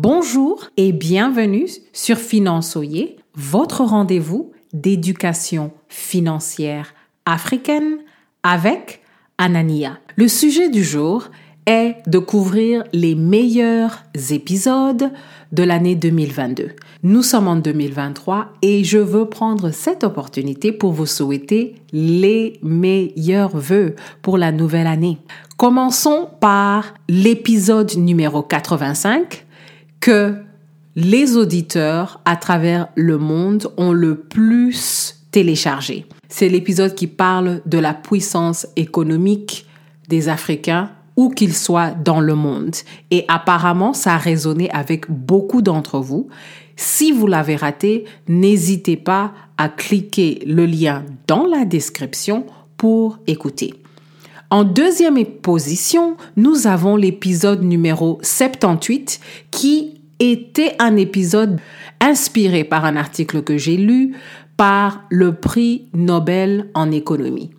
Bonjour et bienvenue sur Finançoyer, votre rendez-vous d'éducation financière africaine avec Anania. Le sujet du jour est de couvrir les meilleurs épisodes de l'année 2022. Nous sommes en 2023 et je veux prendre cette opportunité pour vous souhaiter les meilleurs vœux pour la nouvelle année. Commençons par l'épisode numéro 85 que les auditeurs à travers le monde ont le plus téléchargé. C'est l'épisode qui parle de la puissance économique des Africains où qu'ils soient dans le monde. Et apparemment, ça a résonné avec beaucoup d'entre vous. Si vous l'avez raté, n'hésitez pas à cliquer le lien dans la description pour écouter. En deuxième position, nous avons l'épisode numéro 78 qui était un épisode inspiré par un article que j'ai lu par le prix Nobel en économie.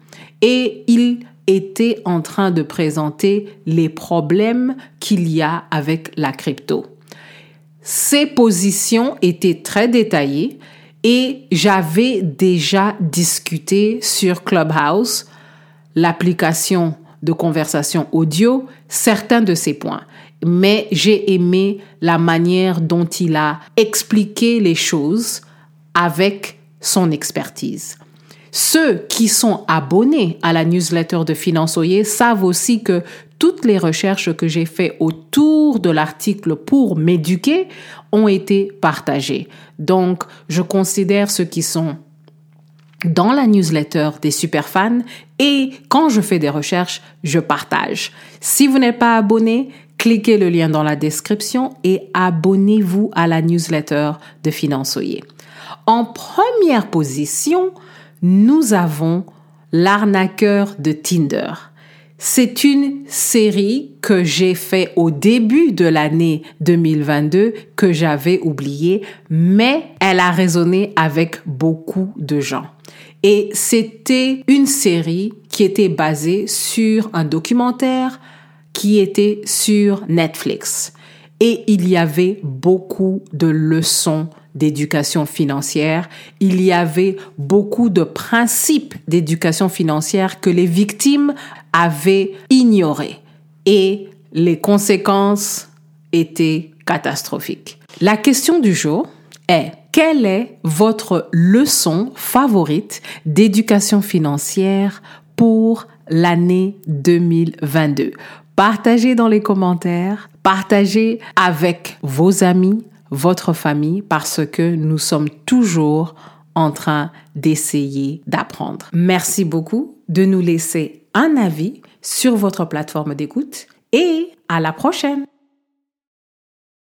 Et il était en train de présenter les problèmes qu'il y a avec la crypto. Ses positions étaient très détaillées et j'avais déjà discuté sur Clubhouse, l'application de conversation audio, certains de ces points mais j'ai aimé la manière dont il a expliqué les choses avec son expertise. Ceux qui sont abonnés à la newsletter de Finançoyer savent aussi que toutes les recherches que j'ai faites autour de l'article pour m'éduquer ont été partagées. Donc, je considère ceux qui sont dans la newsletter des superfans et quand je fais des recherches, je partage. Si vous n'êtes pas abonné, cliquez le lien dans la description et abonnez-vous à la newsletter de Finançoyer. En première position, nous avons l'arnaqueur de Tinder. C'est une série que j'ai fait au début de l'année 2022 que j'avais oubliée, mais elle a résonné avec beaucoup de gens. Et c'était une série qui était basée sur un documentaire qui était sur Netflix. Et il y avait beaucoup de leçons d'éducation financière. Il y avait beaucoup de principes d'éducation financière que les victimes avaient ignorés. Et les conséquences étaient catastrophiques. La question du jour est, quelle est votre leçon favorite d'éducation financière pour l'année 2022 Partagez dans les commentaires, partagez avec vos amis, votre famille, parce que nous sommes toujours en train d'essayer d'apprendre. Merci beaucoup de nous laisser un avis sur votre plateforme d'écoute et à la prochaine.